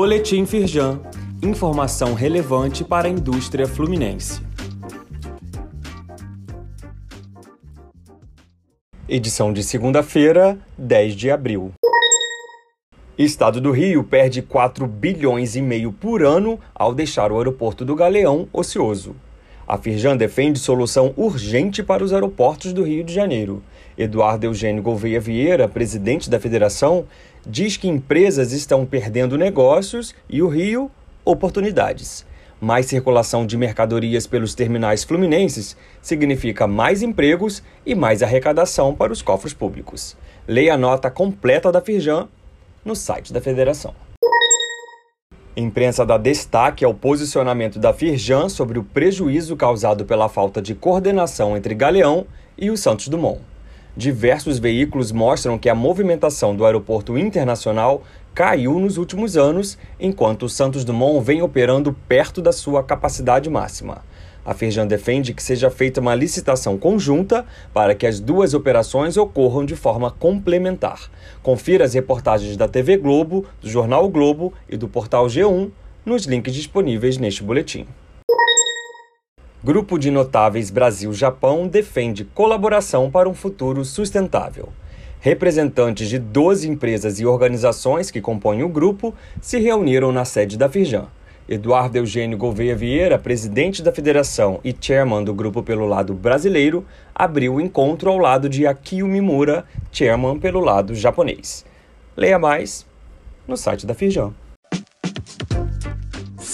Boletim Firjan. Informação relevante para a indústria fluminense. Edição de segunda-feira, 10 de abril. Estado do Rio perde 4 bilhões e meio por ano ao deixar o aeroporto do Galeão ocioso. A Firjan defende solução urgente para os aeroportos do Rio de Janeiro. Eduardo Eugênio Gouveia Vieira, presidente da federação, diz que empresas estão perdendo negócios e o Rio, oportunidades. Mais circulação de mercadorias pelos terminais fluminenses significa mais empregos e mais arrecadação para os cofres públicos. Leia a nota completa da Firjan no site da federação. Imprensa dá destaque ao posicionamento da Firjan sobre o prejuízo causado pela falta de coordenação entre Galeão e o Santos Dumont diversos veículos mostram que a movimentação do aeroporto internacional caiu nos últimos anos, enquanto o Santos Dumont vem operando perto da sua capacidade máxima. A Firjan defende que seja feita uma licitação conjunta para que as duas operações ocorram de forma complementar. Confira as reportagens da TV Globo, do Jornal o Globo e do portal G1 nos links disponíveis neste boletim. Grupo de Notáveis Brasil-Japão defende colaboração para um futuro sustentável. Representantes de 12 empresas e organizações que compõem o grupo se reuniram na sede da Firjan. Eduardo Eugênio Gouveia Vieira, presidente da federação e chairman do grupo pelo lado brasileiro, abriu o encontro ao lado de Akio Mimura, chairman pelo lado japonês. Leia mais no site da Firjan.